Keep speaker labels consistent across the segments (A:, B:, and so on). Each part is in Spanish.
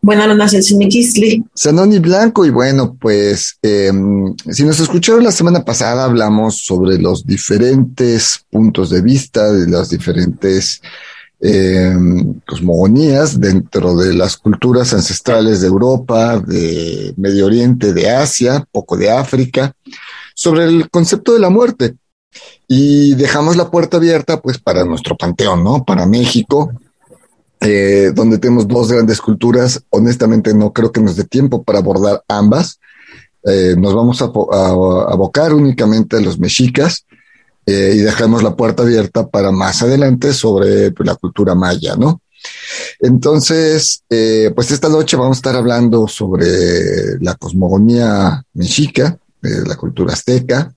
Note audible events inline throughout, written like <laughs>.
A: Buenas noches, el Siniquisli.
B: Sanoni Blanco, y bueno, pues eh, si nos escucharon la semana pasada, hablamos sobre los diferentes puntos de vista de las diferentes eh, cosmogonías dentro de las culturas ancestrales de Europa, de Medio Oriente, de Asia, poco de África, sobre el concepto de la muerte. Y dejamos la puerta abierta, pues, para nuestro panteón, ¿no? Para México, eh, donde tenemos dos grandes culturas. Honestamente, no creo que nos dé tiempo para abordar ambas. Eh, nos vamos a, abocar únicamente a los mexicas eh, y dejamos la puerta abierta para más adelante sobre pues, la cultura maya, ¿no? Entonces, pues esta noche vamos a estar hablando sobre la cosmogonía mexica, la cultura azteca,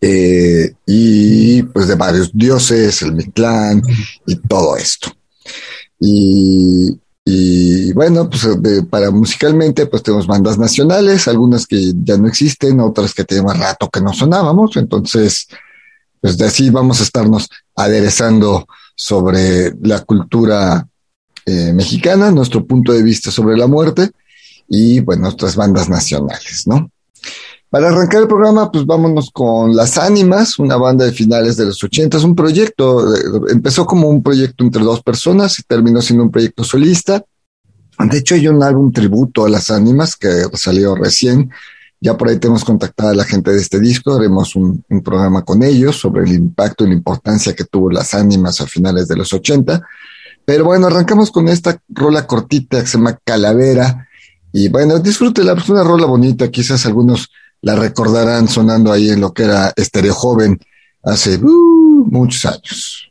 B: y pues de varios dioses, el Mictlán y todo esto. Y, bueno, pues para musicalmente, pues tenemos bandas nacionales, algunas que ya no existen, otras que tenemos rato que no sonábamos. Entonces, pues de así vamos a estarnos aderezando sobre la cultura eh, mexicana, nuestro punto de vista sobre la muerte y, bueno, nuestras bandas nacionales, ¿no? Para arrancar el programa, pues vámonos con Las Ánimas, una banda de finales de los 80, un proyecto, eh, empezó como un proyecto entre dos personas y terminó siendo un proyecto solista. De hecho, hay un álbum tributo a Las Ánimas que salió recién. Ya por ahí tenemos contactada a la gente de este disco, haremos un, programa con ellos sobre el impacto y la importancia que tuvo Las Ánimas a finales de los 80. Pero bueno, arrancamos con esta rola cortita que se llama Calavera. Y bueno, disfrútela, es una rola bonita, quizás algunos la recordarán sonando ahí en lo que era Estereo Joven hace uh, muchos años.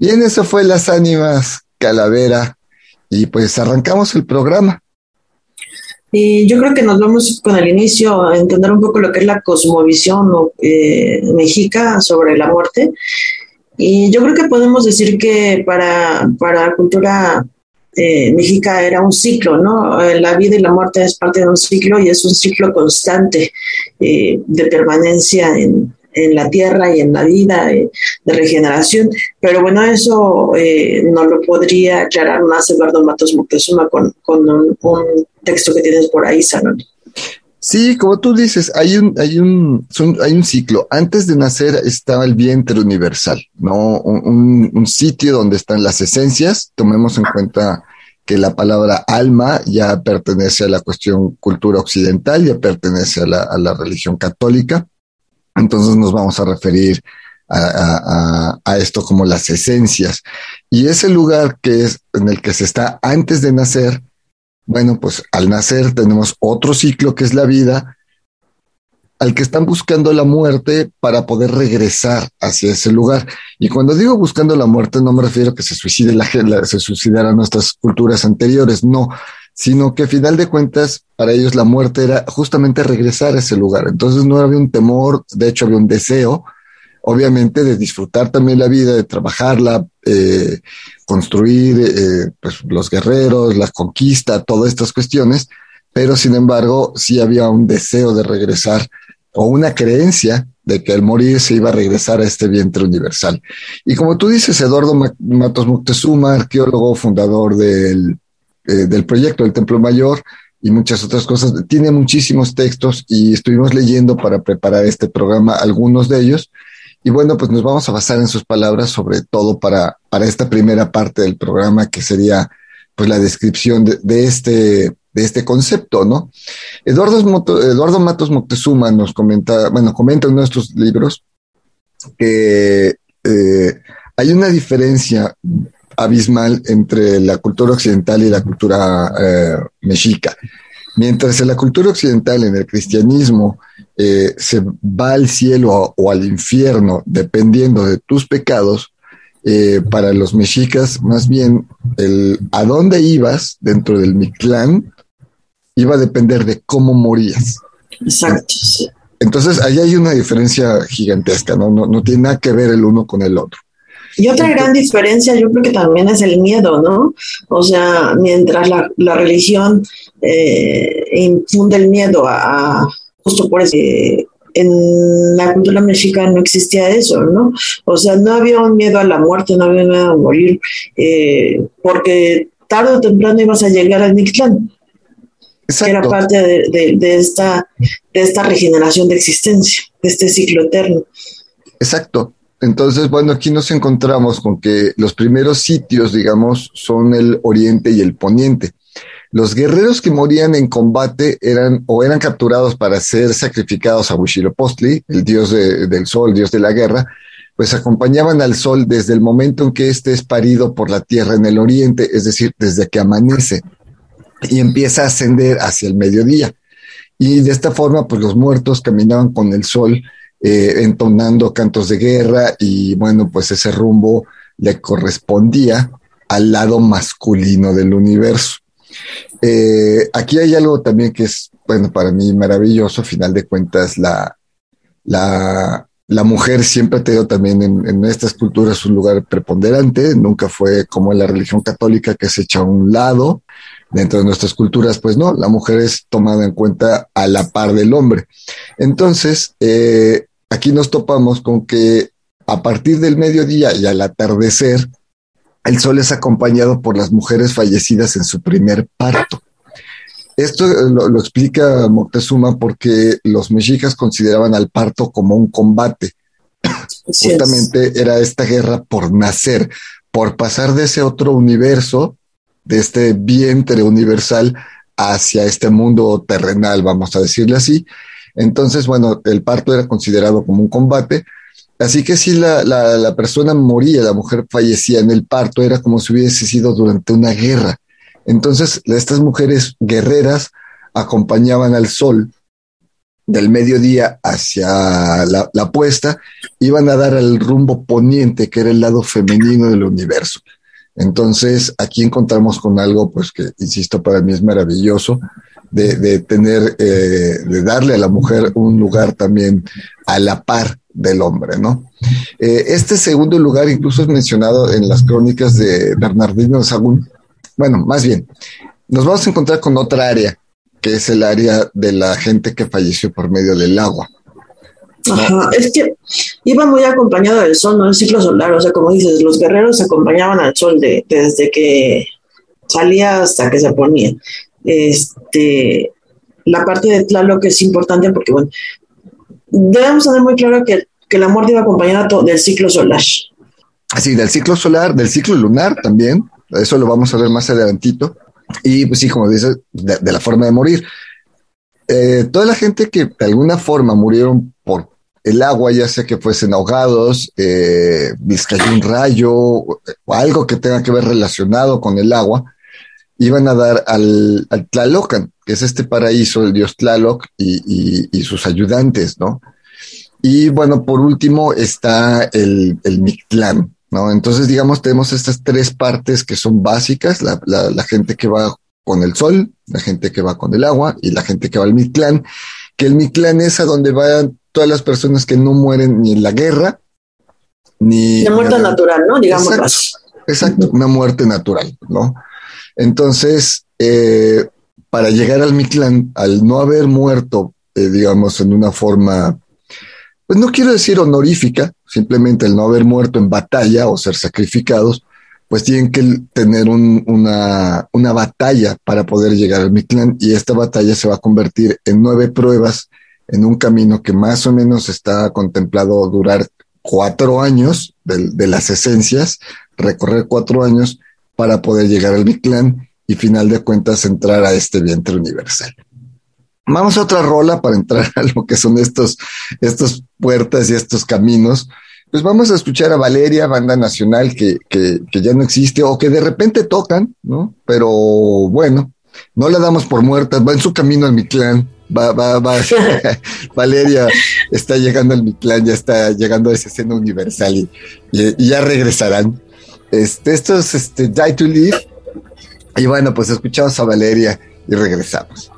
B: Bien, eso fue Las Ánimas Calavera y pues arrancamos el programa.
A: Y yo creo que nos vamos con el inicio a entender un poco lo que es la cosmovisión eh, mexica sobre la muerte. Y yo creo que podemos decir que para, para la cultura eh, mexica era un ciclo, ¿no? Eh, la vida y la muerte es parte de un ciclo y es un ciclo constante de permanencia en, en la tierra y en la vida de regeneración. Pero bueno, eso eh, no lo podría aclarar más Eduardo Matos Moctezuma con, con un, texto que tienes por ahí, Sanón.
B: Sí, como tú dices, hay un, hay un, hay un ciclo. Antes de nacer estaba el vientre universal, ¿no? Un, un, sitio donde están las esencias. Tomemos en cuenta que la palabra alma ya pertenece a la cuestión cultura occidental, ya pertenece a la, a la religión católica. Entonces nos vamos a referir a, esto como las esencias. Y ese lugar que es en el que se está antes de nacer, bueno, pues al nacer tenemos otro ciclo que es la vida, al que están buscando la muerte para poder regresar hacia ese lugar. Y cuando digo buscando la muerte, no me refiero a que se suicide la gente, se suicidaran nuestras culturas anteriores, no, sino que a final de cuentas, para ellos la muerte era justamente regresar a ese lugar. Entonces no había un temor, de hecho había un deseo, obviamente, de disfrutar también la vida, de trabajarla, eh, construir eh, pues, los guerreros, la conquista, todas estas cuestiones, pero sin embargo, sí había un deseo de regresar o una creencia de que al morir se iba a regresar a este vientre universal. Y como tú dices, Eduardo Matos Moctezuma, arqueólogo, fundador del, eh, del proyecto del Templo Mayor y muchas otras cosas, tiene muchísimos textos y estuvimos leyendo para preparar este programa algunos de ellos. Y bueno, pues nos vamos a basar en sus palabras, sobre todo para, para esta primera parte del programa, que sería pues la descripción de, este de este concepto, ¿no? Eduardo, Eduardo Matos Moctezuma nos comenta, bueno, comenta en nuestros libros que eh, hay una diferencia abismal entre la cultura occidental y la cultura eh, mexica. Mientras en la cultura occidental, en el cristianismo, eh, se va al cielo o, al infierno dependiendo de tus pecados, para los mexicas, más bien, el a dónde ibas dentro del Mictlán iba a depender de cómo morías.
A: Exacto.
B: Entonces, ahí hay una diferencia gigantesca, ¿no? ¿no? tiene nada que ver el uno con el otro.
A: Y otra gran diferencia yo creo que también es el miedo, ¿no? O sea, mientras la, la religión eh, infunde el miedo a, justo por eso, en la cultura mexicana no existía eso, ¿no? O sea, no había un miedo a la muerte, no había miedo a morir, eh, porque tarde o temprano ibas a llegar al Mictlán era parte de, esta, de esta regeneración de existencia, de este ciclo eterno.
B: Exacto. Entonces, bueno, aquí nos encontramos con que los primeros sitios, digamos, son el oriente y el poniente. Los guerreros que morían en combate eran o eran capturados para ser sacrificados a Huitzilopochtli, el dios del sol, el dios de la guerra, pues acompañaban al sol desde el momento en que éste es parido por la tierra en el oriente, es decir, desde que amanece y empieza a ascender hacia el mediodía. Y de esta forma, pues los muertos caminaban con el sol, eh, entonando cantos de guerra y bueno, pues ese rumbo le correspondía al lado masculino del universo. Eh, aquí hay algo también que es, bueno, para mí maravilloso, a final de cuentas, la, la, mujer siempre ha tenido también en, en, estas culturas un lugar preponderante, nunca fue como en la religión católica que se echa a un lado, Dentro de nuestras culturas, pues no, la mujer es tomada en cuenta a la par del hombre. Entonces, eh, aquí nos topamos con que a partir del mediodía y al atardecer, el sol es acompañado por las mujeres fallecidas en su primer parto. Esto lo, lo, explica Moctezuma porque los mexicas consideraban al parto como un combate. Justamente era esta guerra por nacer, por pasar de ese otro universo de este vientre universal hacia este mundo terrenal, vamos a decirle así. Entonces, bueno, el parto era considerado como un combate, así que si la, la, persona moría, la mujer fallecía en el parto, era como si hubiese sido durante una guerra. Entonces, estas mujeres guerreras acompañaban al sol del mediodía hacia la, la puesta, iban a dar al rumbo poniente, que era el lado femenino del universo. Entonces, aquí encontramos con algo, pues que, insisto, para mí es maravilloso, de, tener, eh, de darle a la mujer un lugar también a la par del hombre, ¿no? Eh, este segundo lugar incluso es mencionado en las crónicas de Bernardino de Sagún. Bueno, más bien, nos vamos a encontrar con otra área, que es el área de la gente que falleció por medio del agua.
A: Ajá, es que iba muy acompañado del sol, no el ciclo solar, o sea, como dices, los guerreros acompañaban al sol de, desde que salía hasta que se ponía. Este, la parte de Tlaloc es importante porque, bueno, debemos tener muy claro que, que la muerte iba acompañada del ciclo solar.
B: Así, del ciclo solar, del ciclo lunar también. Eso lo vamos a ver más adelantito. Y pues sí, como dices, de, la forma de morir. Eh, toda la gente que de alguna forma murieron el agua, ya sea que fuesen ahogados, eh, cayó un rayo o, algo que tenga que ver relacionado con el agua, iban a dar al, Tlalocan, que es este paraíso, el dios Tlaloc y, y, sus ayudantes, ¿no? Y bueno, por último está el, el Mictlán, ¿no? Entonces, digamos, tenemos estas tres partes que son básicas, la, la, gente que va con el sol, la gente que va con el agua y la gente que va al Mictlán, que el Mictlán es a donde van todas las personas que no mueren ni en la guerra, ni...
A: La muerte natural, ¿no? Digamos.
B: Exacto, exacto, una muerte natural, ¿no? Entonces, eh, para llegar al Mictlán, al no haber muerto, eh, digamos, en una forma, pues no quiero decir honorífica, simplemente el no haber muerto en batalla o ser sacrificados, pues tienen que tener una, una, batalla para poder llegar al Mictlán y esta batalla se va a convertir en nueve pruebas en un camino que más o menos está contemplado durar cuatro años de, las esencias, recorrer cuatro años para poder llegar al Mictlán y final de cuentas entrar a este vientre universal. Vamos a otra rola para entrar <laughs> a lo que son estos, estos puertas y estos caminos. Pues vamos a escuchar a Valeria, banda nacional que, que, que ya no existe o que de repente tocan, ¿no? Pero bueno, no la damos por muerta, va en su camino al Mictlán. Va, va, va. <laughs> Valeria está llegando al Mictlán, ya está llegando a esa escena universal y, y ya regresarán. Este, esto es este, Die to Live. Y bueno, pues escuchamos a Valeria y regresamos.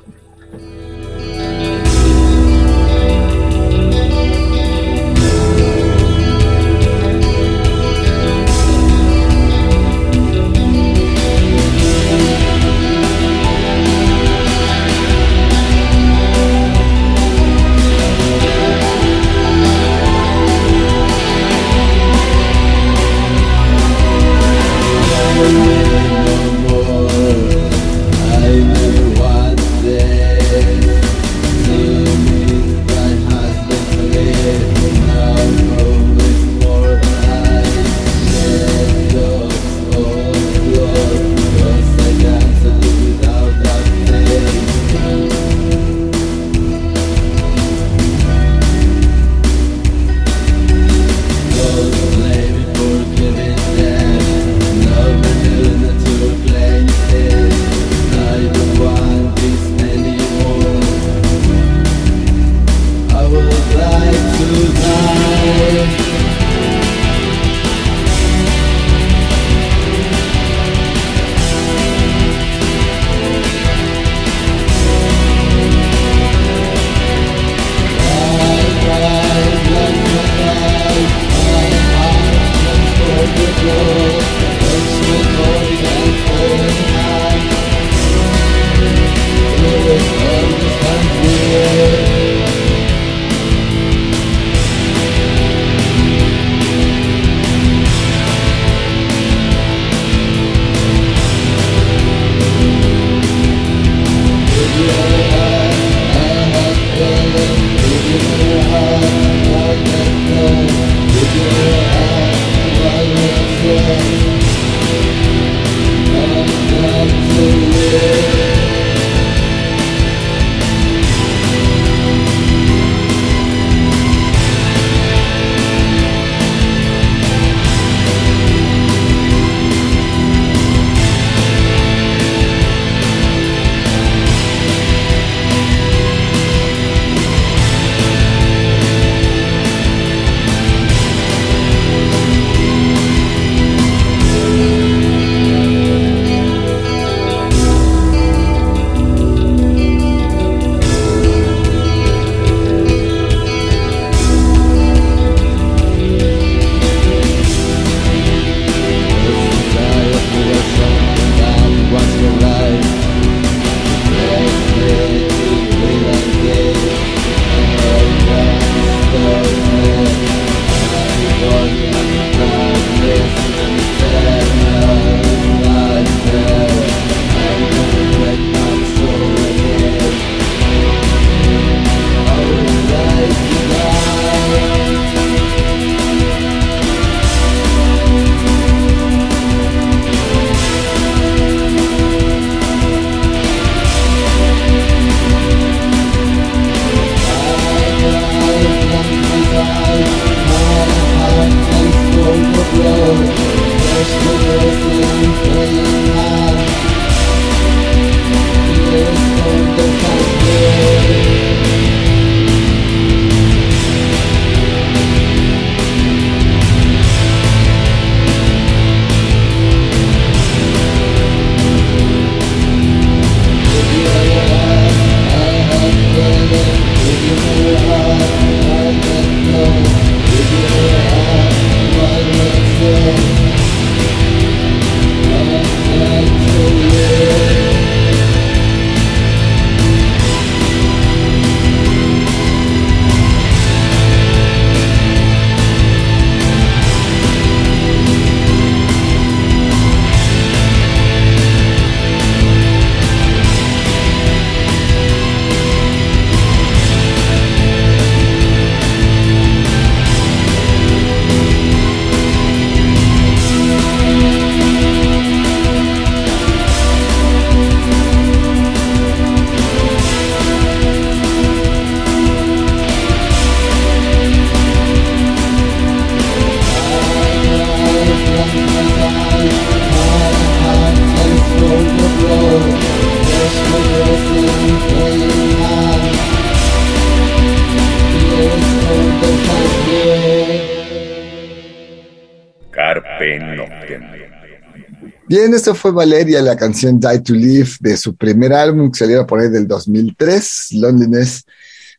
B: Bien, esto fue Valeria, la canción Die to Live de su primer álbum que salió por ahí del 2003, Loneliness.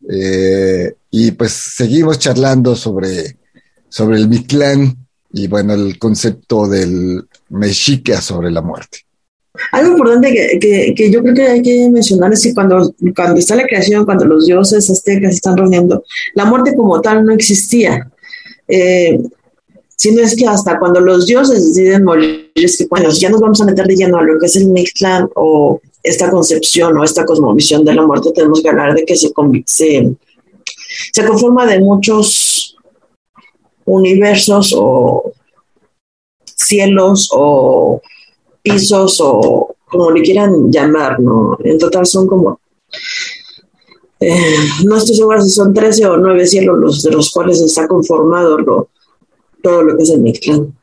B: Eh, y pues seguimos charlando sobre, sobre el Mictlán y bueno, el concepto del mexica sobre la muerte.
A: Algo importante que, que, yo creo que hay que mencionar es que cuando, cuando está la creación, cuando los dioses aztecas están reuniendo, la muerte como tal no existía. Eh, sino es que hasta cuando los dioses deciden morir, es que bueno, ya nos vamos a meter de lleno a lo que es el Mictlán o esta concepción o esta cosmovisión de la muerte, tenemos que hablar de que se, se, se conforma de muchos universos o cielos o pisos o como le quieran llamar, ¿no? En total son como, eh, no estoy segura si son 13 o 9 cielos los de los cuales está conformado lo, todo lo que es el Mictlán.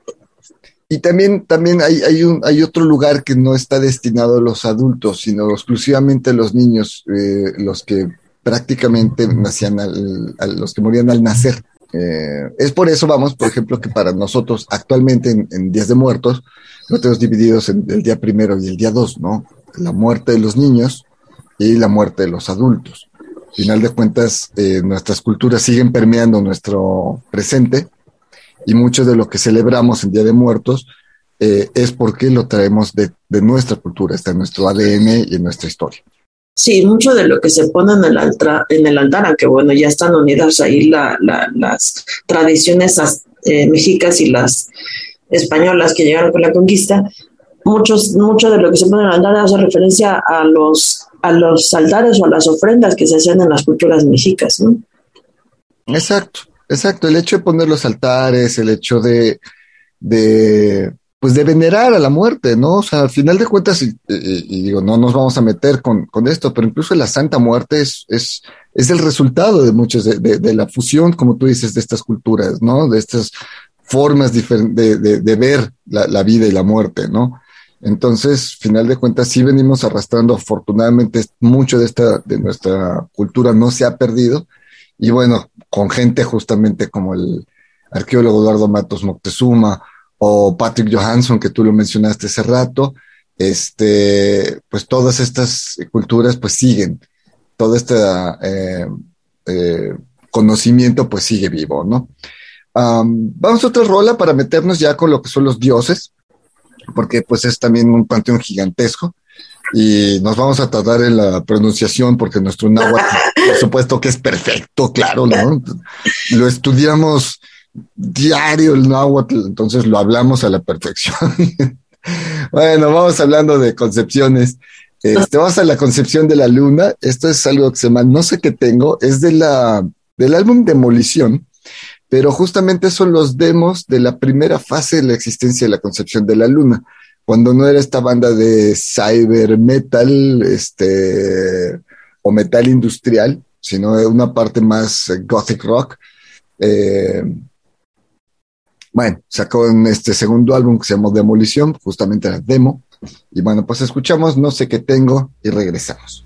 B: Y también, también hay, hay, un, hay otro lugar que no está destinado a los adultos, sino exclusivamente a los niños, eh, los que prácticamente nacían, al, los que morían al nacer. Eh, es por eso, vamos, por ejemplo, que para nosotros actualmente en, Días de Muertos, lo tenemos divididos en el día primero y el día dos, ¿no? La muerte de los niños y la muerte de los adultos. Al final de cuentas, eh, nuestras culturas siguen permeando nuestro presente y mucho de lo que celebramos en Día de Muertos eh, es porque lo traemos de, de nuestra cultura, está en nuestro ADN y en nuestra historia.
A: Sí, mucho de lo que se pone en el altar, en el altar aunque bueno, ya están unidas ahí la, las tradiciones eh, mexicas y las españolas que llegaron con la conquista, muchos, mucho de lo que se pone en el altar hace referencia a los, a los altares o a las ofrendas que se hacían en las culturas mexicas, ¿no?
B: Exacto, exacto. El hecho de poner los altares, el hecho de, de pues de venerar a la muerte, ¿no? O sea, al final de cuentas, y, digo, no nos vamos a meter con, con, esto, pero incluso la Santa Muerte es, es, es el resultado de muchas, de, de, la fusión, como tú dices, de estas culturas, ¿no? De estas formas de, de, ver la, vida y la muerte, ¿no? Entonces, final de cuentas, sí venimos arrastrando, afortunadamente, mucho de esta, de nuestra cultura no se ha perdido. Y bueno, con gente justamente como el arqueólogo Eduardo Matos Moctezuma, o Patrick Johansson, que tú lo mencionaste hace rato, este, pues todas estas culturas pues siguen, todo este eh, eh, conocimiento pues sigue vivo, ¿no? vamos a otra rola para meternos ya con lo que son los dioses, porque pues es también un panteón gigantesco y nos vamos a tardar en la pronunciación porque nuestro náhuatl, <laughs> por supuesto que es perfecto, claro, ¿no? Lo estudiamos diario el náhuatl, entonces lo hablamos a la perfección. <laughs> bueno, vamos hablando de concepciones. Este, vamos a la concepción de la luna. Esto es algo que se llama No sé qué tengo, es de la, del álbum Demolición, pero justamente son los demos de la primera fase de la existencia de la concepción de la luna, cuando no era esta banda de cyber metal, este, o metal industrial, sino una parte más gothic rock. Eh, bueno, sacó este segundo álbum que se llamó Demolición, justamente la demo. Y bueno, pues escuchamos No sé qué tengo y regresamos.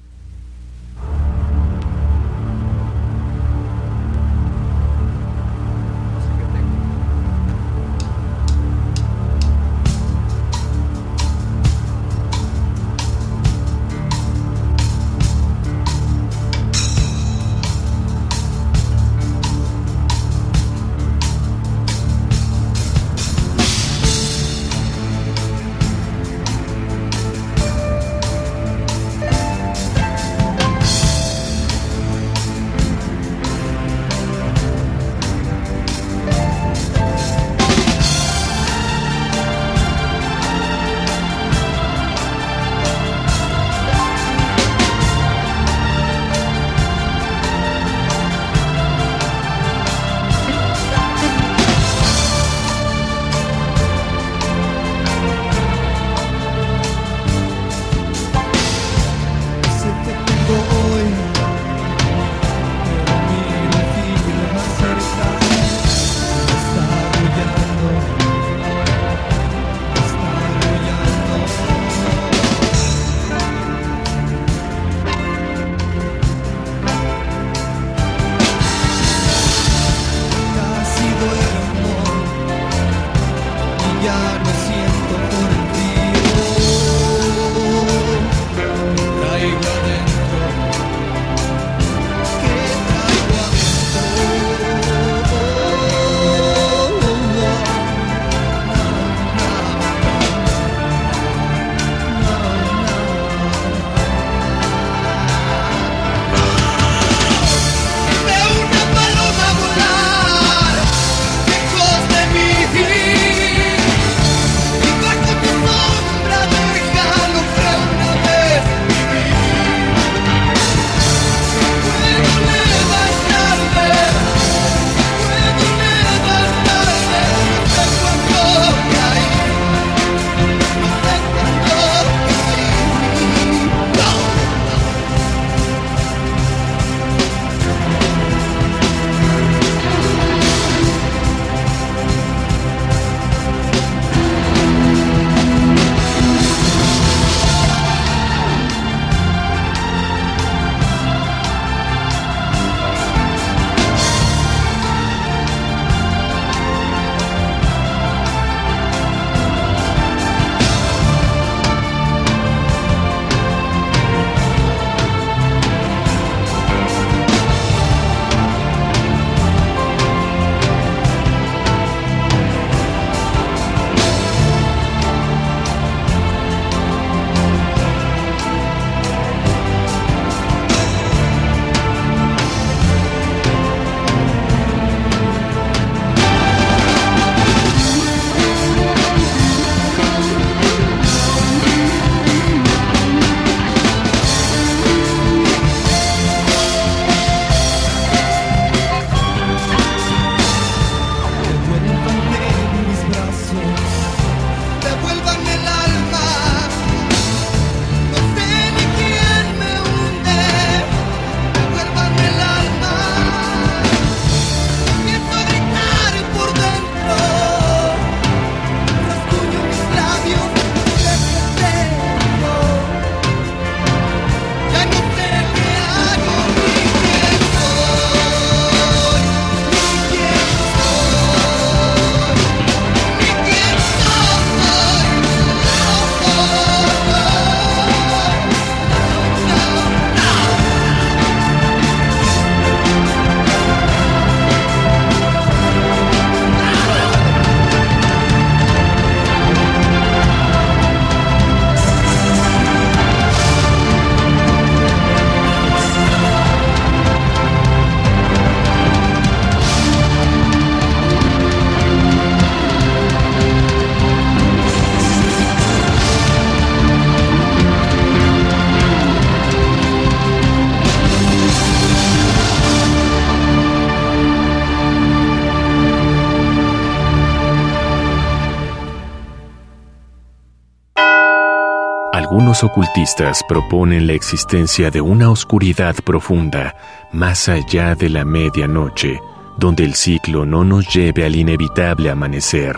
C: Ocultistas proponen la existencia de una oscuridad profunda más allá de la medianoche, donde el ciclo no nos lleve al inevitable amanecer.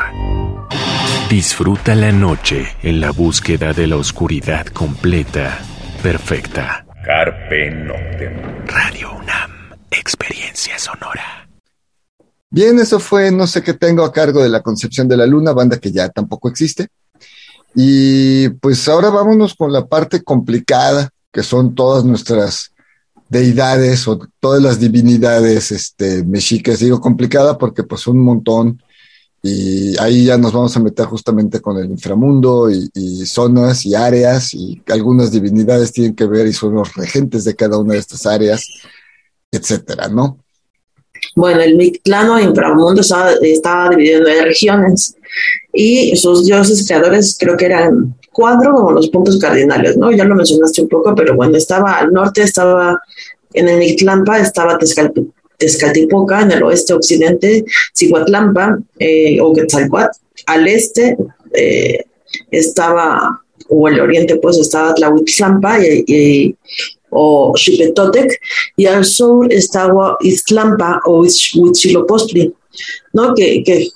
C: Disfruta la noche en la búsqueda de la oscuridad completa, perfecta.
D: Carpe Noctem.
C: Radio UNAM, experiencia sonora.
B: Bien, eso fue No sé qué tengo a cargo de la Concepción de la Luna, banda que ya tampoco existe. Y pues ahora vámonos con la parte complicada, que son todas nuestras deidades o todas las divinidades este, mexicas. Digo complicada porque pues un montón y ahí ya nos vamos a meter justamente con el inframundo y, y, zonas y áreas y algunas divinidades tienen que ver y son los regentes de cada una de estas áreas, etcétera, ¿no?
A: Bueno, el Mictlano inframundo estaba, estaba dividido en regiones y sus dioses creadores creo que eran cuatro como los puntos cardinales, ¿no? Ya lo mencionaste un poco, pero bueno, estaba al norte, estaba en el Mictlampa, estaba Tezcatipoca, en el oeste occidente, Cihuatlampa eh, o Quetzalcoatl, al este eh, estaba, o el oriente pues estaba Tlahuitlampa y, y o Xipetotec, y al sur estaba Iztlampa o Huitzilopochtli, ¿no? Que, que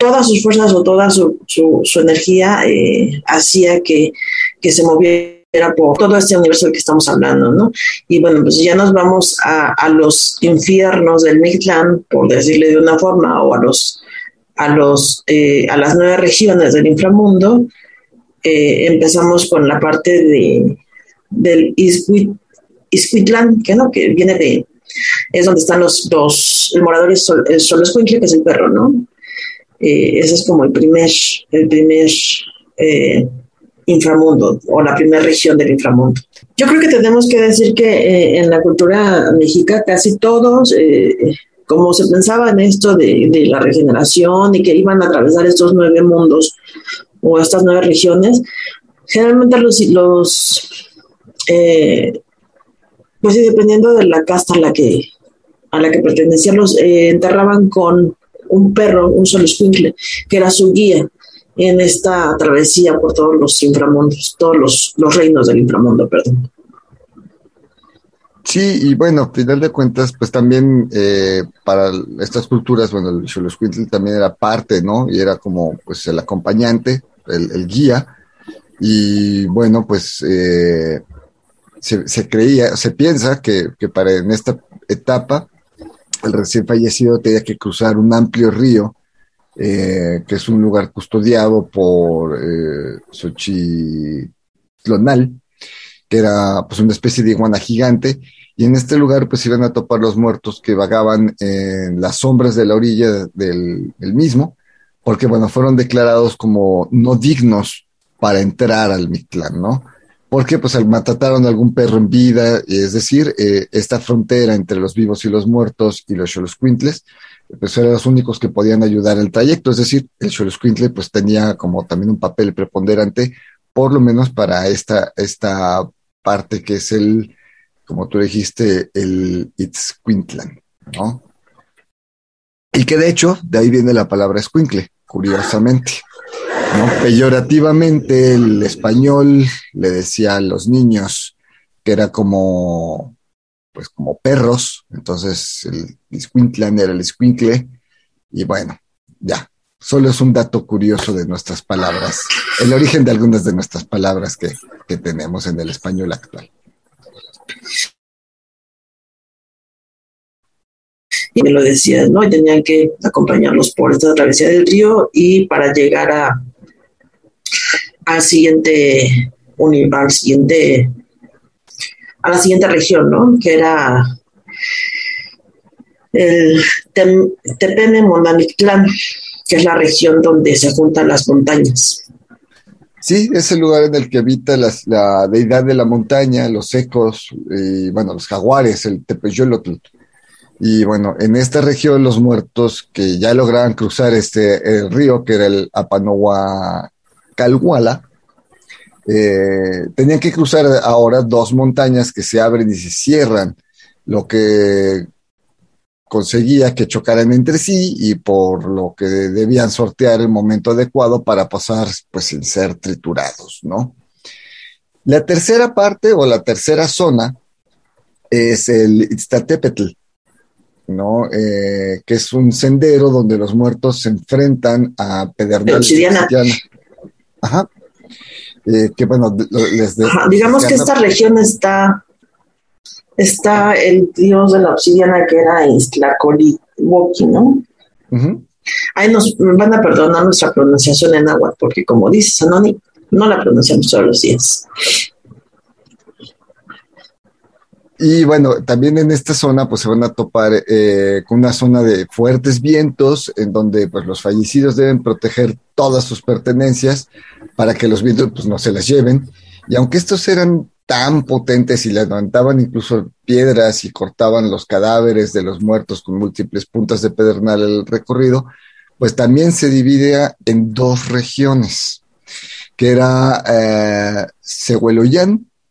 A: todas sus fuerzas o toda su, su, energía eh, hacía que, que, se moviera por todo este universo del que estamos hablando, ¿no? Y bueno, pues ya nos vamos a, a los infiernos del Mictlán, por decirle de una forma, o a los a los eh, a las nueve regiones del inframundo. Eh, empezamos con la parte de del Iscuitlán, que no, que viene de es donde están los dos el morador es el que es el perro, ¿no? Eh, ese es como el primer, el primer eh, inframundo o la primera región del inframundo. Yo creo que tenemos que decir que eh, en la cultura mexicana casi todos, como se pensaba en esto de, la regeneración y que iban a atravesar estos nueve mundos o estas nueve regiones, generalmente los pues dependiendo de la casta a la que, a la que pertenecían, los enterraban con un perro, un solo escuincle, que era su guía en esta travesía por todos los inframundos, todos los, los reinos del inframundo, perdón.
B: Sí, y bueno, final de cuentas, pues también eh, para estas culturas, bueno, el Xoloscuintli también era parte, ¿no? Y era como, pues, el acompañante, el, guía. Y bueno, pues eh, se, creía, se piensa que, que, para en esta etapa el recién fallecido tenía que cruzar un amplio río, eh, que es un lugar custodiado por eh, Xochitlonal, que era pues una especie de iguana gigante, y en este lugar pues iban a topar los muertos que vagaban en las sombras de la orilla del, del mismo, porque bueno, fueron declarados como no dignos para entrar al Mictlán, ¿no? Porque pues matataron a algún perro en vida, es decir, eh, esta frontera entre los vivos y los muertos y los Xoloscuintles, pues eran los únicos que podían ayudar el trayecto, es decir, el Xoloscuintle pues tenía como también un papel preponderante, por lo menos para esta, esta parte que es el, como tú dijiste, el Itzcuintlan, ¿no? Y que de hecho, de ahí viene la palabra escuincle, curiosamente. Peyorativamente el español le decía a los niños que era como, pues como perros, entonces el Isquintlan era el Isquintle, y bueno, ya, solo es un dato curioso de nuestras palabras, el origen de algunas de nuestras palabras que, que tenemos en el español actual.
A: y me lo decía, ¿no? Y tenía que acompañarlos por esta travesía del río y para llegar a, al siguiente al siguiente a la siguiente región, ¿no? Que era el Tepeme Monamictlán, que es la región donde se juntan las montañas.
B: Sí, es el lugar en el que habita la deidad de la montaña, los ecos, y bueno, los jaguares, el Tepeyolotl. Y bueno, en esta región los muertos que ya lograban cruzar este el río, que era el Apanohuacalhuala, eh, tenían que cruzar ahora dos montañas que se abren y se cierran, lo que conseguía que chocaran entre sí y por lo que debían sortear el momento adecuado para pasar pues sin ser triturados, ¿no? La tercera parte o la tercera zona es el Iztatepetl, ¿no? Eh, que es un sendero donde los muertos se enfrentan a pedernales. Ajá. Eh, que bueno, les
A: digamos que esta región está está el dios de la obsidiana que era Woki, ¿no? Ahí nos van a perdonar nuestra pronunciación en agua, porque como dice Sanoni, no la pronunciamos todos los días.
B: Y bueno, también en esta zona pues se van a topar eh, con una zona de fuertes vientos en donde pues los fallecidos deben proteger todas sus pertenencias para que los vientos pues no se las lleven. Y aunque estos eran tan potentes y levantaban incluso piedras y cortaban los cadáveres de los muertos con múltiples puntas de pedernal el recorrido, pues también se divide en dos regiones, que era eh,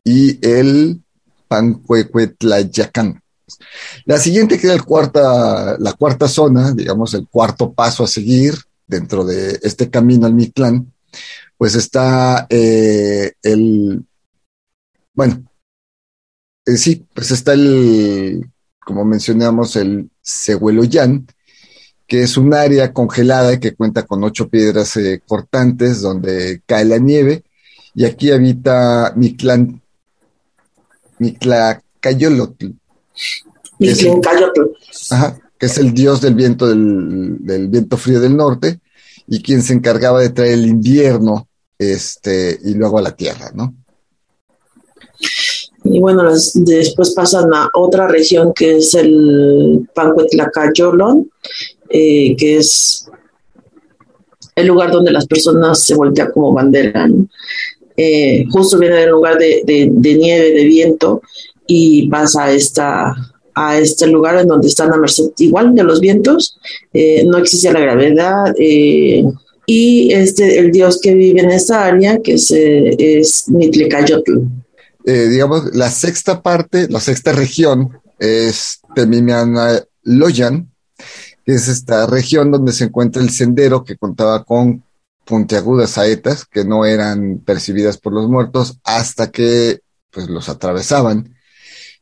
B: y el Pancuecuetlayacán. La siguiente, que era el cuarta, la cuarta zona, digamos, el cuarto paso a seguir dentro de este camino al Mictlán, pues está eh, el bueno, eh, sí, pues está el, como mencionamos, el Cehueloyán, que es un área congelada que cuenta con ocho piedras eh, cortantes donde cae la nieve, y aquí habita Mictlán, Mictlacayolotl.
A: El,
B: ajá, que es el dios del viento, del, del, viento frío del norte, y quien se encargaba de traer el invierno este, y luego a la tierra, ¿no?
A: Y bueno, después pasan a otra región que es el Pancuetlacayolón, eh, que es el lugar donde las personas se voltean como bandera. Eh, justo viene el lugar de, nieve, de viento, y vas a este lugar en donde están a merced igual de los vientos, eh, no existe la gravedad, y este, el dios que vive en esta área, que es, es Mitlecayotl.
B: Eh, digamos, la sexta parte, la sexta región es Temimiana Loyan, que es esta región donde se encuentra el sendero que contaba con puntiagudas saetas que no eran percibidas por los muertos hasta que pues, los atravesaban.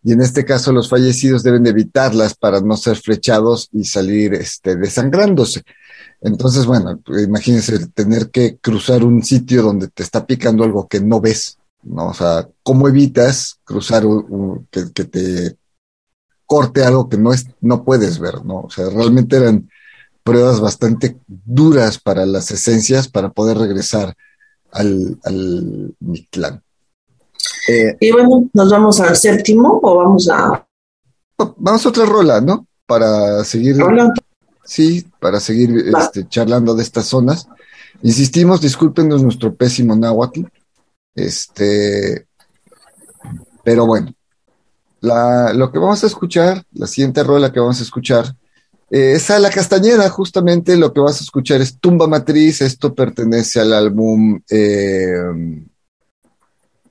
B: Y en este caso los fallecidos deben evitarlas para no ser flechados y salir este, desangrándose. Entonces, bueno, imagínense tener que cruzar un sitio donde te está picando algo que no ves ¿no? O sea, ¿cómo evitas cruzar que, te corte algo que no, es, no puedes ver, ¿no? O sea, realmente eran pruebas bastante duras para las esencias para poder regresar al, al Mictlán.
A: Eh, y bueno, ¿nos vamos al séptimo o vamos a...?
B: Vamos a otra rola, ¿no? Para seguir... Sí, para seguir este, charlando de estas zonas. Insistimos, discúlpenos nuestro pésimo náhuatl, este, pero bueno, lo que vamos a escuchar, la siguiente rola que vamos a escuchar, eh, es a la castañeda, justamente lo que vas a escuchar es Tumba Matriz, esto pertenece al álbum, eh,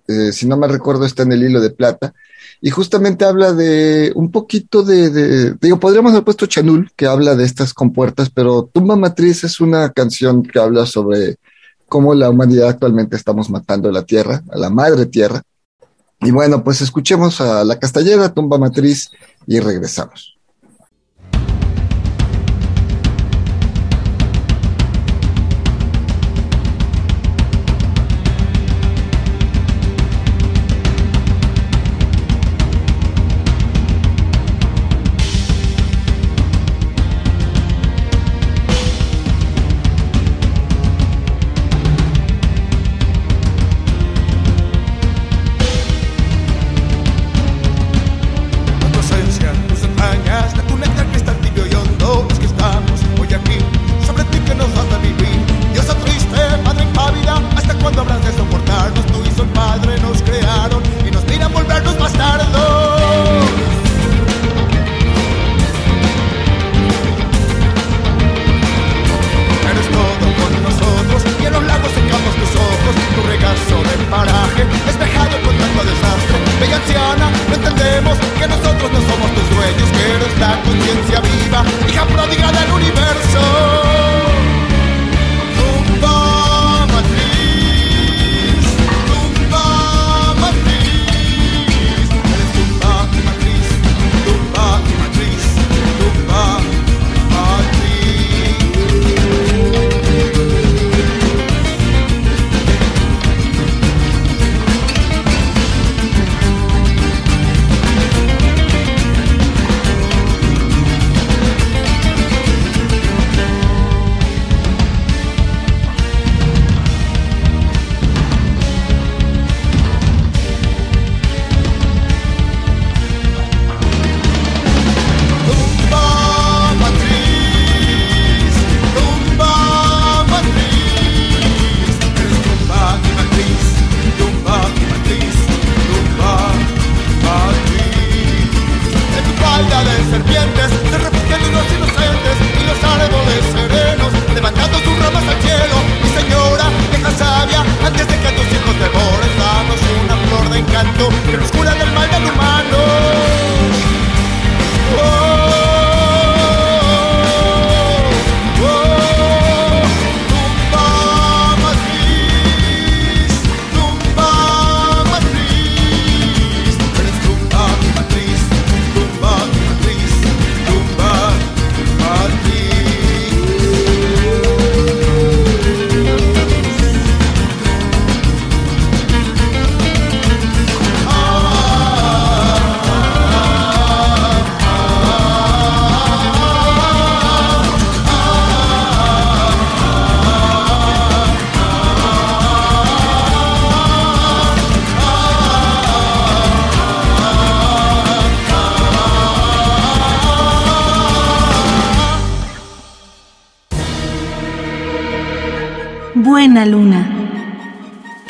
B: eh, si no me recuerdo, está en el hilo de plata, y justamente habla de un poquito de, digo, podríamos haber puesto Chanul, que habla de estas compuertas, pero Tumba Matriz es una canción que habla sobre cómo la humanidad actualmente estamos matando a la tierra, a la madre tierra. Y bueno, pues escuchemos a la Castellera, tumba matriz, y regresamos.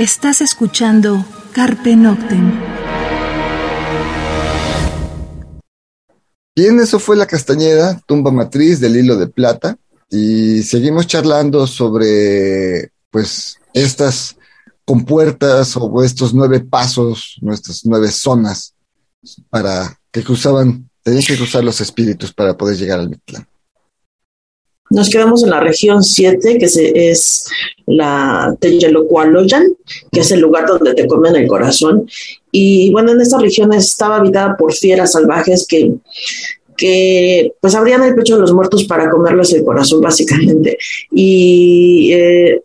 E: Estás escuchando Carpe Noctem.
B: Bien, eso fue La Castañeda, tumba matriz del hilo de plata. Y seguimos charlando sobre, pues, estas compuertas o estos nueve pasos, nuestras nueve zonas para que cruzaban, tenían que cruzar los espíritus para poder llegar al Mictlán.
A: Nos quedamos en la región 7, que es la Teyelocualoyan, que es el lugar donde te comen el corazón. Y bueno, en esta región estaba habitada por fieras salvajes que, que pues abrían el pecho de los muertos para comerles el corazón, básicamente. Y eh,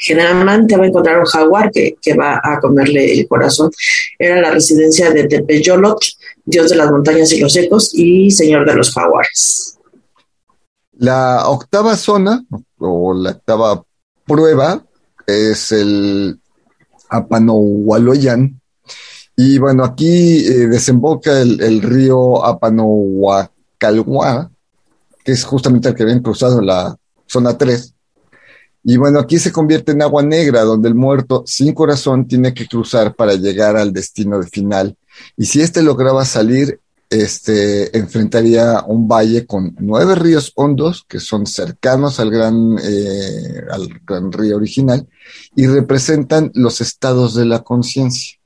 A: generalmente va a encontrar un jaguar que, que, va a comerle el corazón. Era la residencia de Tepeyolot, dios de las montañas y los ecos y señor de los jaguares.
B: La octava zona o la octava prueba es el Apanohualoyan. Y bueno, aquí eh, desemboca el, río Apanohuacalhua, que es justamente el que habían cruzado la zona 3. Y bueno, aquí se convierte en agua negra, donde el muerto sin corazón tiene que cruzar para llegar al destino final. Y si éste lograba salir, este, enfrentaría un valle con nueve ríos hondos que son cercanos al gran, eh, al gran río original y representan los estados de la conciencia.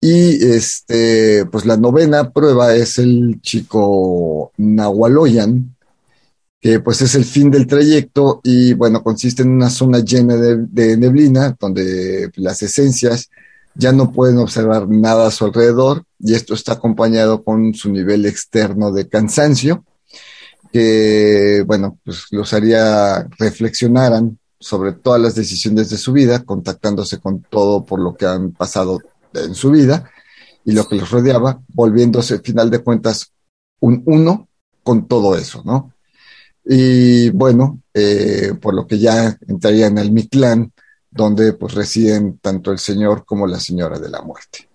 B: Y este, pues la novena prueba es el chico Nahualoyan, que pues es el fin del trayecto y bueno, consiste en una zona llena de neblina donde las esencias ya no pueden observar nada a su alrededor y esto está acompañado con su nivel externo de cansancio, que, bueno, pues los haría reflexionaran sobre todas las decisiones de su vida, contactándose con todo por lo que han pasado en su vida y lo que los rodeaba, volviéndose, al final de cuentas, un uno con todo eso, ¿no? Y bueno, eh, por lo que ya entraría en el Mictlán, donde pues residen tanto el señor como la señora de la muerte.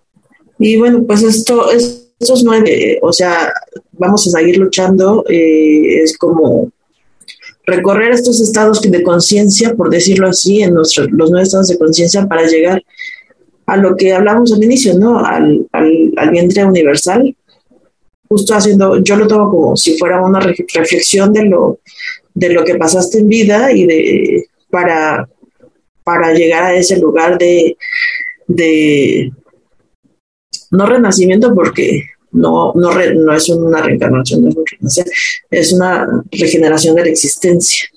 A: Y bueno, pues esto, estos nueve, o sea, vamos a seguir luchando, eh, es como recorrer estos estados de conciencia, por decirlo así, en nuestros, los nueve estados de conciencia para llegar a lo que hablamos al inicio, ¿no? Al, al, vientre universal, justo haciendo, yo lo tomo como si fuera una reflexión de lo, de lo que pasaste en vida y de para para llegar a ese lugar de, de, no renacimiento porque no, no, no es una reencarnación, no es, es una regeneración de la existencia.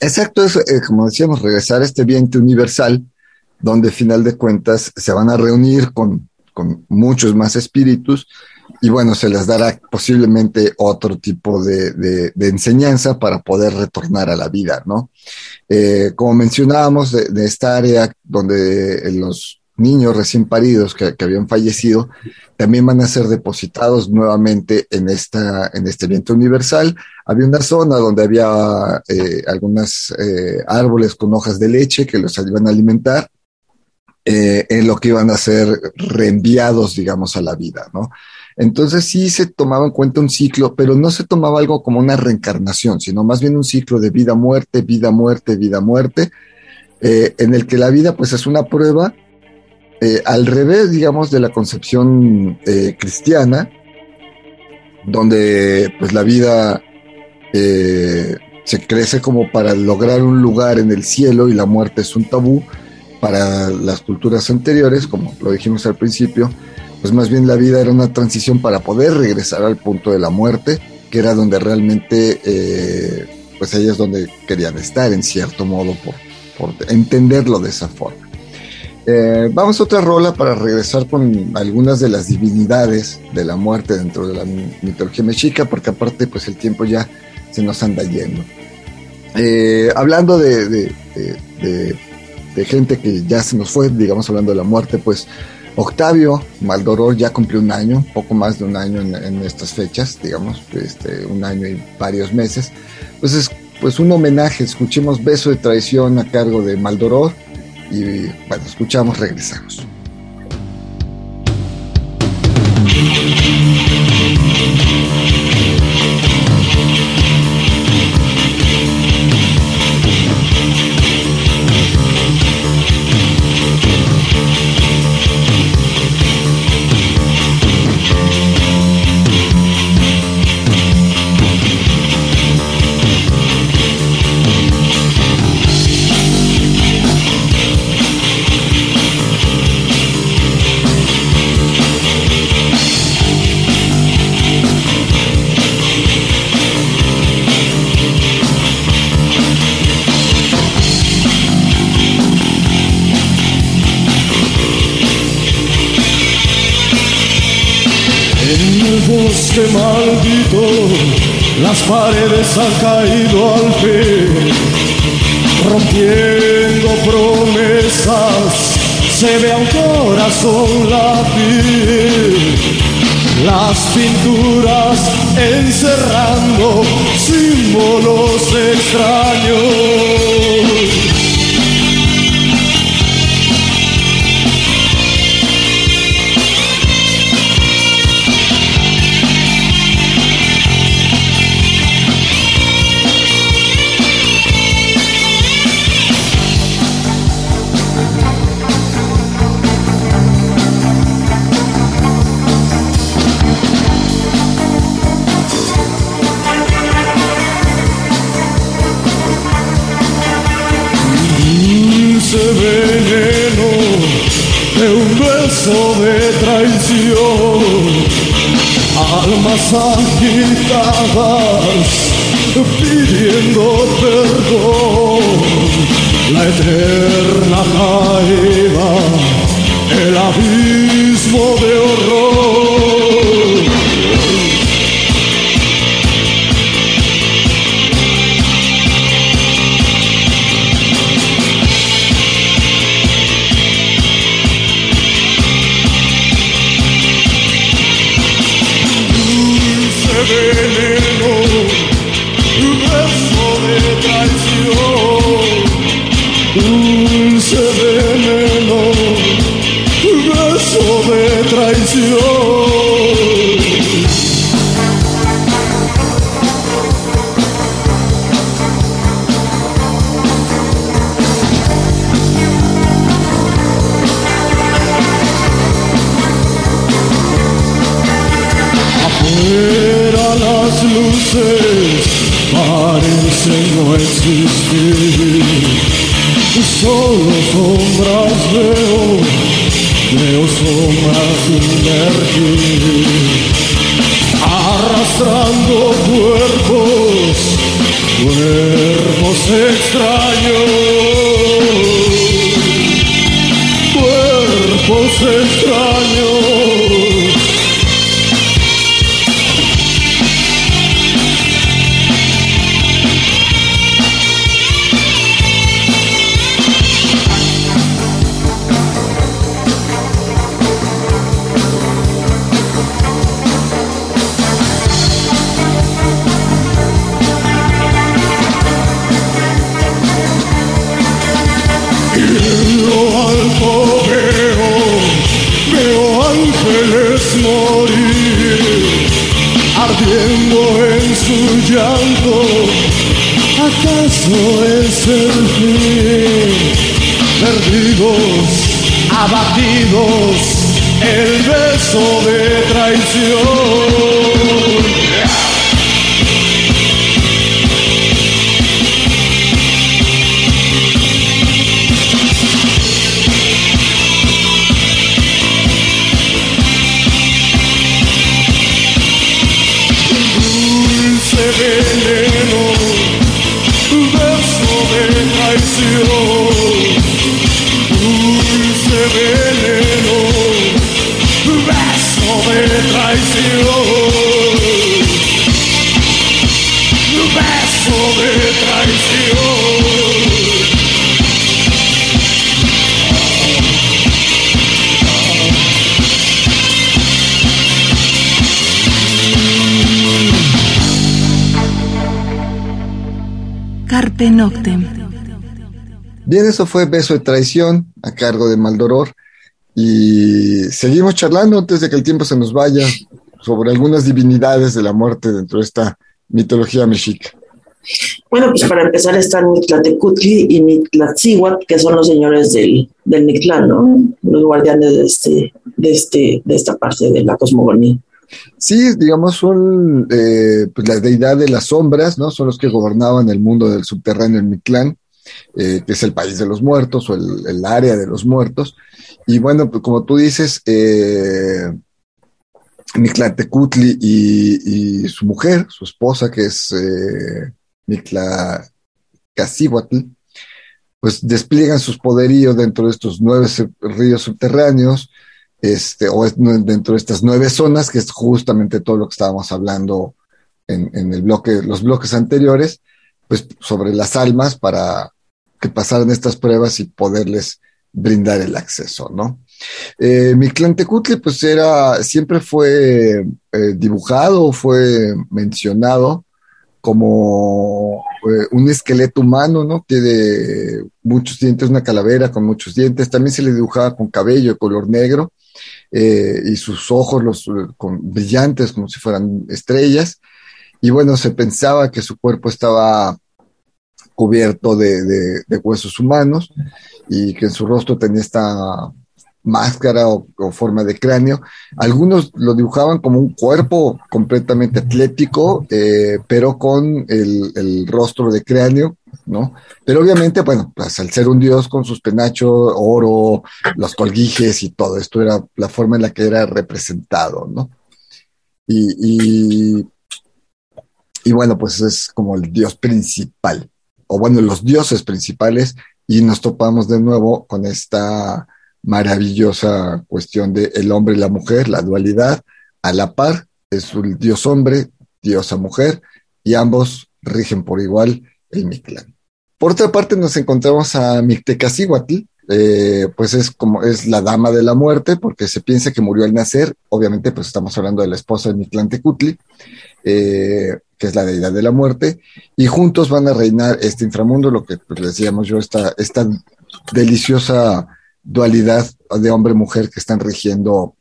B: Exacto, es eh, como decíamos, regresar a este viento universal, donde final de cuentas se van a reunir con, con muchos más espíritus y bueno, se les dará posiblemente otro tipo de, enseñanza para poder retornar a la vida, ¿no? Eh, como mencionábamos, de, esta área donde los niños recién paridos que, habían fallecido también van a ser depositados nuevamente en, esta, en este viento universal. Había una zona donde había eh, algunos eh, árboles con hojas de leche que los iban a alimentar, eh, en lo que iban a ser reenviados, digamos, a la vida, ¿no? Entonces sí se tomaba en cuenta un ciclo, pero no se tomaba algo como una reencarnación, sino más bien un ciclo de vida-muerte, vida-muerte, vida-muerte, en el que la vida pues es una prueba eh, al revés, digamos, de la concepción eh, cristiana, donde pues la vida eh, se crece como para lograr un lugar en el cielo y la muerte es un tabú para las culturas anteriores, como lo dijimos al principio, pues más bien la vida era una transición para poder regresar al punto de la muerte, que era donde realmente, pues ahí es donde querían estar en cierto modo, por entenderlo de esa forma. Eh, vamos a otra rola para regresar con algunas de las divinidades de la muerte dentro de la mitología mexica, porque aparte pues el tiempo ya se nos anda yendo. Eh, hablando de, gente que ya se nos fue, digamos hablando de la muerte, pues Octavio Maldoror ya cumplió un año, poco más de un año en, estas fechas, digamos, este, un año y varios meses. Pues es pues un homenaje, escuchemos Beso de Traición a cargo de Maldoror y bueno, escuchamos, regresamos.
F: Maldito, las paredes han caído al fin, rompiendo promesas, se ve a un corazón latir, las pinturas encerrando símbolos extraños de traición, almas agitadas pidiendo perdón, la eterna caída, el abismo de horror. Solo sombras veo me oso más sumergir, arrastrando cuerpos, cuerpos extraños, cuerpos extraños. ¿Acaso es el fin? Perdidos, abatidos, el beso de traición.
B: Bien, eso fue Beso de Traición a cargo de Maldoror. Y seguimos charlando antes de que el tiempo se nos vaya sobre algunas divinidades de la muerte dentro de esta mitología mexica.
A: Bueno, pues para empezar están Mictlatecutli y Mictlatzihuat, que son los señores del, del Mictlán, ¿no? Los guardianes de, este, de, este, de esta parte de la cosmogonía.
B: Sí, digamos, son eh, pues la deidad de las sombras, ¿no? Son los que gobernaban el mundo del subterráneo en Mictlán, eh, que es el país de los muertos o el, área de los muertos. Y bueno, pues como tú dices, eh, Mictlantecutli y, su mujer, su esposa, que es eh, pues despliegan sus poderíos dentro de estos nueve ríos subterráneos, este, o dentro de estas nueve zonas, que es justamente todo lo que estábamos hablando en, el bloque, los bloques anteriores, pues sobre las almas para que pasaran estas pruebas y poderles brindar el acceso, ¿no? Eh, pues era, siempre fue eh, dibujado, fue mencionado como eh, un esqueleto humano, ¿no? Tiene muchos dientes, una calavera con muchos dientes, también se le dibujaba con cabello de color negro, eh, y sus ojos los, con, brillantes como si fueran estrellas. Y bueno, se pensaba que su cuerpo estaba cubierto de, huesos humanos y que en su rostro tenía esta máscara o, forma de cráneo. Algunos lo dibujaban como un cuerpo completamente atlético, eh, pero con el, rostro de cráneo ¿no? Pero obviamente, bueno, pues al ser un dios con sus penachos, oro, los colguijes y todo, esto era la forma en la que era representado, ¿no? Y, y, bueno, pues es como el dios principal, o bueno, los dioses principales, y nos topamos de nuevo con esta maravillosa cuestión de el hombre y la mujer, la dualidad, a la par, es el dios hombre, diosa mujer, y ambos rigen por igual el Mictlán. Por otra parte, nos encontramos a Mictecacihuatl, eh, pues es como es la dama de la muerte, porque se piensa que murió al nacer. Obviamente, pues estamos hablando de la esposa de Mictlantecutli, eh, que es la deidad de la muerte, y juntos van a reinar este inframundo, lo que pues, decíamos yo, esta, esta deliciosa dualidad de hombre-mujer que están rigiendo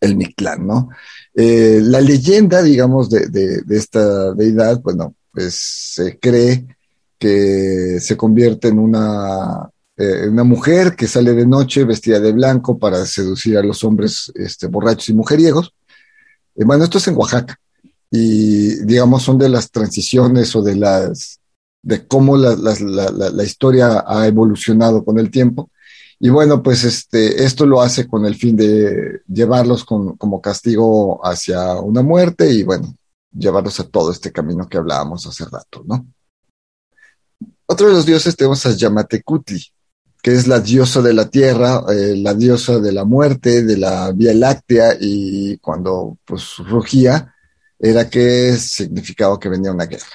B: el Mictlán, ¿no? Eh, la leyenda, digamos, de, de, esta deidad, bueno, pues se cree que se convierte en una, eh, una mujer que sale de noche vestida de blanco para seducir a los hombres este, borrachos y mujeriegos. Eh, bueno, esto es en Oaxaca y digamos son de las transiciones o de las de cómo la, la, la, historia ha evolucionado con el tiempo. Y bueno, pues este, esto lo hace con el fin de llevarlos como castigo hacia una muerte y bueno, llevarlos a todo este camino que hablábamos hace rato, ¿no? Otro de los dioses tenemos a Yamatecutli, que es la diosa de la tierra, eh, la diosa de la muerte, de la Vía Láctea, y cuando pues rugía era que significaba que venía una guerra.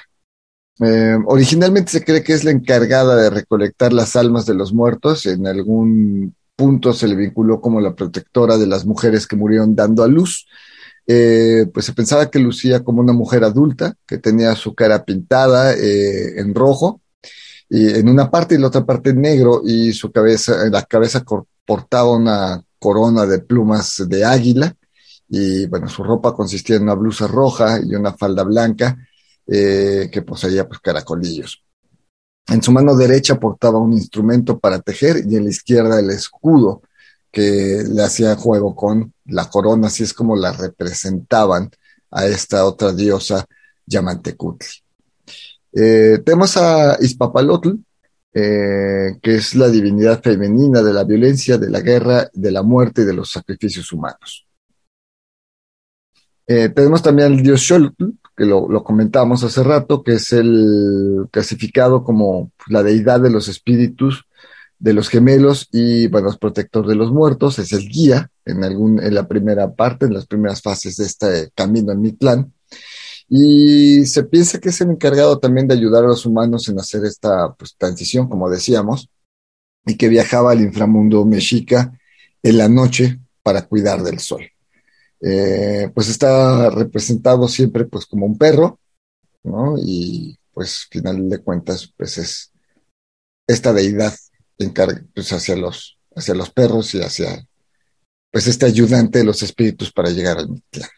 B: Eh, originalmente se cree que es la encargada de recolectar las almas de los muertos, en algún punto se le vinculó como la protectora de las mujeres que murieron dando a luz, eh, pues se pensaba que lucía como una mujer adulta, que tenía su cara pintada en rojo, y en una parte y la otra parte negro y su cabeza, en la cabeza portaba una corona de plumas de águila y bueno, su ropa consistía en una blusa roja y una falda blanca eh, que poseía pues caracolillos. En su mano derecha portaba un instrumento para tejer y en la izquierda el escudo que le hacía juego con la corona, así es como la representaban a esta otra diosa Yamantecutli. Eh, tenemos a Ispapalotl, eh, que es la divinidad femenina de la violencia, de la guerra, de la muerte y de los sacrificios humanos. Eh, tenemos también al dios Xolotl, que lo, lo comentábamos hace rato, que es el clasificado como la deidad de los espíritus, de los gemelos y, bueno, es protector de los muertos, es el guía en, algún, en la primera parte, en las primeras fases de este camino en Mictlán. Y se piensa que es el encargado también de ayudar a los humanos en hacer esta pues, transición, como decíamos, y que viajaba al inframundo mexica en la noche para cuidar del sol. Eh, pues está representado siempre pues como un perro, ¿no? Y pues final de cuentas pues es esta deidad encarga pues, hacia los hacia los perros y hacia pues este ayudante de los espíritus para llegar al Mictlán.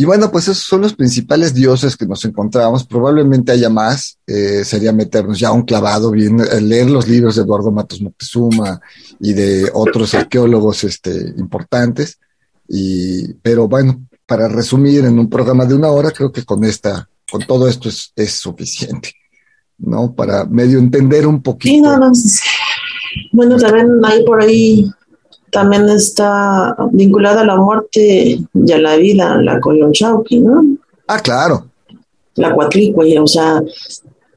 B: Y bueno, pues esos son los principales dioses que nos encontramos. Probablemente haya más. Eh, sería meternos ya un clavado, bien, eh, leer los libros de Eduardo Matos Moctezuma y de otros arqueólogos este, importantes. Y, pero bueno, para resumir en un programa de una hora, creo que con esta, con todo esto es, es suficiente, ¿no? Para medio entender un poquito. Sí, no, no.
A: Bueno, también hay por ahí también está vinculada a la muerte y a la vida, la Coyonchauqui, ¿no?
B: Ah, claro.
A: La Cuatlicue, o sea,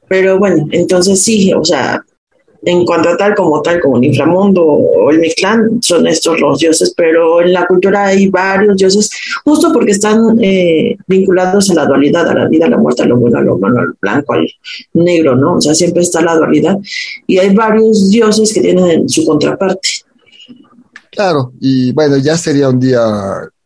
A: pero bueno, entonces sí, o sea, en cuanto a tal como tal, como el inframundo o el Mictlán, son estos los dioses, pero en la cultura hay varios dioses, justo porque están eh, vinculados a la dualidad, a la vida, a la muerte, a lo bueno, a lo malo, al blanco, al negro, ¿no? O sea, siempre está la dualidad. Y hay varios dioses que tienen su contraparte.
B: Claro, y bueno, ya sería un día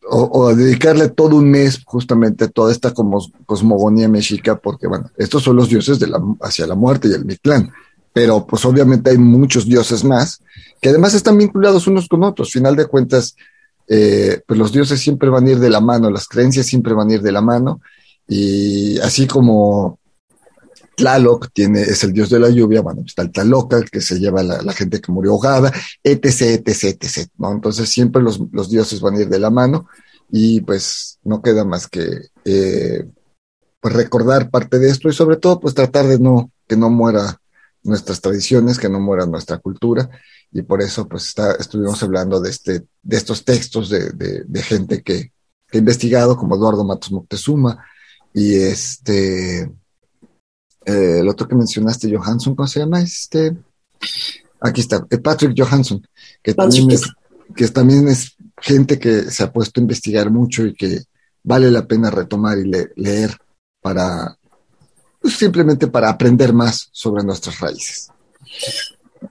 B: o, dedicarle todo un mes justamente a toda esta cosmogonía mexica, porque bueno, estos son los dioses de la, hacia la muerte y el Mictlán, pero pues obviamente hay muchos dioses más que además están vinculados unos con otros. Final de cuentas, eh, pues los dioses siempre van a ir de la mano, las creencias siempre van a ir de la mano, y así como Tlaloc tiene, es el dios de la lluvia, bueno, está el Tlaloca, que se lleva la, la gente que murió ahogada, etc, etc, etc, ¿no? Entonces siempre los, dioses van a ir de la mano y pues no queda más que eh, pues recordar parte de esto y sobre todo pues tratar de no, que no muera nuestras tradiciones, que no muera nuestra cultura y por eso pues está, estuvimos hablando de, este, de estos textos de gente que, que ha investigado como Eduardo Matos Moctezuma y este eh, el otro que mencionaste, Johansson, ¿cómo se llama? Este, aquí está, eh, Patrick Johansson, que también, es, que también es gente que se ha puesto a investigar mucho y que vale la pena retomar y leer para, pues, simplemente para aprender más sobre nuestras raíces.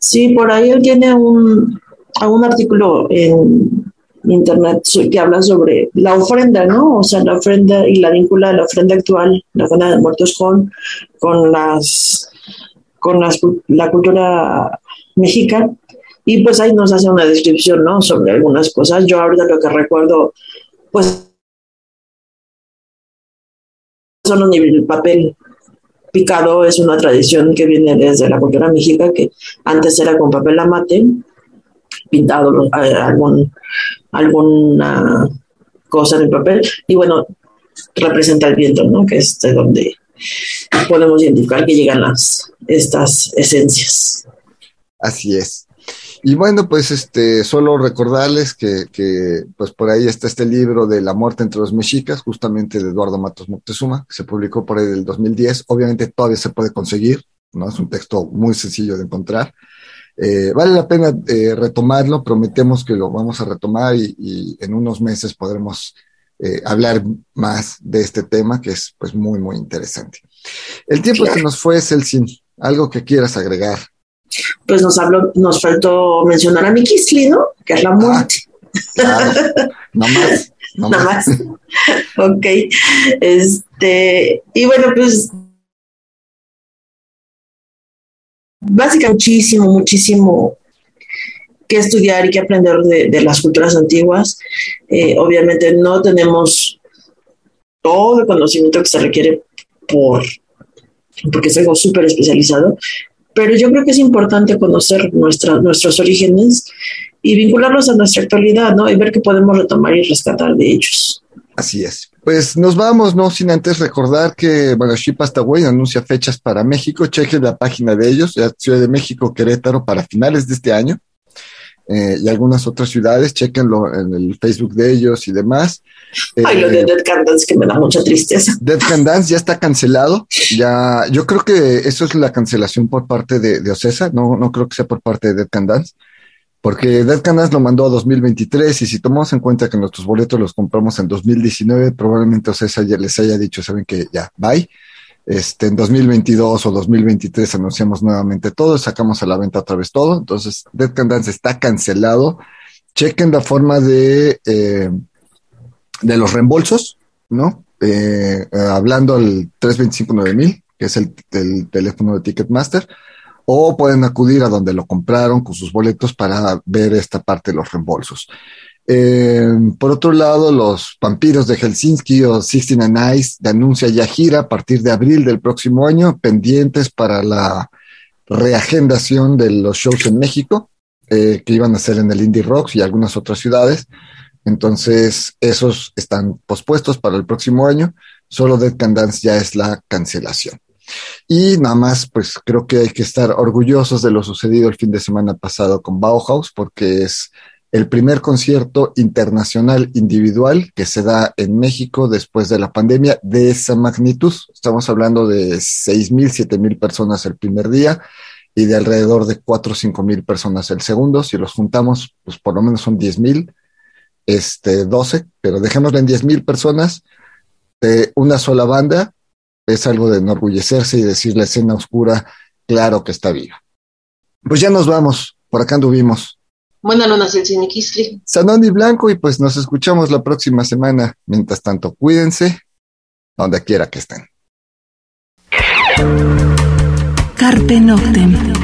A: Sí, por ahí él tiene un, un artículo en, internet que habla sobre la ofrenda, ¿no? O sea, la ofrenda y la víncula de la ofrenda actual, la ofrenda de muertos con, con las con las, la cultura mexicana. Y pues ahí nos hace una descripción, ¿no? Sobre algunas cosas. Yo ahorita lo que recuerdo, pues son el papel picado es una tradición que viene desde la cultura mexicana, que antes era con papel amate, pintado algún alguna cosa en el papel y bueno, representa el viento, ¿no? Que es de donde podemos identificar que llegan las, estas esencias.
B: Así es. Y bueno, pues este, solo recordarles que, que, pues por ahí está este libro de La muerte entre los mexicas, justamente de Eduardo Matos Moctezuma, que se publicó por ahí del 2010. Obviamente todavía se puede conseguir, ¿no? Es un texto muy sencillo de encontrar. Eh, vale la pena eh, retomarlo, prometemos que lo vamos a retomar y, y en unos meses podremos eh, hablar más de este tema que es pues muy, muy interesante. El tiempo que nos fue, Celsin, algo que quieras agregar
A: pues nos habló, nos faltó mencionar a mi ¿no? Que es la ah, muerte.
B: no más. <laughs> No
A: más. ok. Este, y bueno, pues básicamente muchísimo, muchísimo que estudiar y que aprender de, las culturas antiguas. Eh, obviamente no tenemos todo el conocimiento que se requiere por porque es algo súper especializado, pero yo creo que es importante conocer nuestra, nuestros orígenes y vincularlos a nuestra actualidad, ¿no? Y ver qué podemos retomar y rescatar de ellos.
B: Así es. Pues nos vamos, no sin antes recordar que bueno, Pastaway anuncia fechas para México. Chequen la página de ellos, Ciudad de México, Querétaro, para finales de este año. Eh, y algunas otras ciudades, chequenlo en el Facebook de ellos y demás.
A: Ay, lo de eh, Dead Can Dance que me da mucha tristeza.
B: Dead Can Dance ya está cancelado. Ya, yo creo que eso es la cancelación por parte de, de Ocesa. No, no creo que sea por parte de Dead Can Dance. Porque Dead Can Dance lo mandó a 2023 y si tomamos en cuenta que nuestros boletos los compramos en 2019, probablemente Ocesa ya les haya dicho, saben que ya, bye. Este, en 2022 o 2023 anunciamos nuevamente todo, sacamos a la venta otra vez todo. Entonces, Dead Can Dance está cancelado. Chequen la forma de, eh, de los reembolsos, ¿no? Eh, hablando al 325-9000, que es el, teléfono de Ticketmaster, o pueden acudir a donde lo compraron con sus boletos para ver esta parte de los reembolsos. Eh, por otro lado, los vampiros de Helsinki o Sixteen and Ice anuncia ya gira a partir de abril del próximo año, pendientes para la reagendación de los shows en México, eh, que iban a ser en el Indie Rocks y algunas otras ciudades. Entonces, esos están pospuestos para el próximo año. Solo Dead Can Dance ya es la cancelación. Y nada más, pues creo que hay que estar orgullosos de lo sucedido el fin de semana pasado con Bauhaus, porque es el primer concierto internacional individual que se da en México después de la pandemia de esa magnitud. Estamos hablando de seis mil, siete mil personas el primer día y de alrededor de cuatro o cinco mil personas el segundo. Si los juntamos, pues por lo menos son diez mil, este, 12, pero dejémoslo en diez mil personas de una sola banda. Es algo de enorgullecerse y decir la escena oscura, claro que está viva. Pues ya nos vamos, por acá anduvimos.
A: Buenas noches, el Siniquistli.
B: Sanoni Blanco y pues nos escuchamos la próxima semana. Mientras tanto, cuídense donde quiera que estén.
E: Carpe Noctem.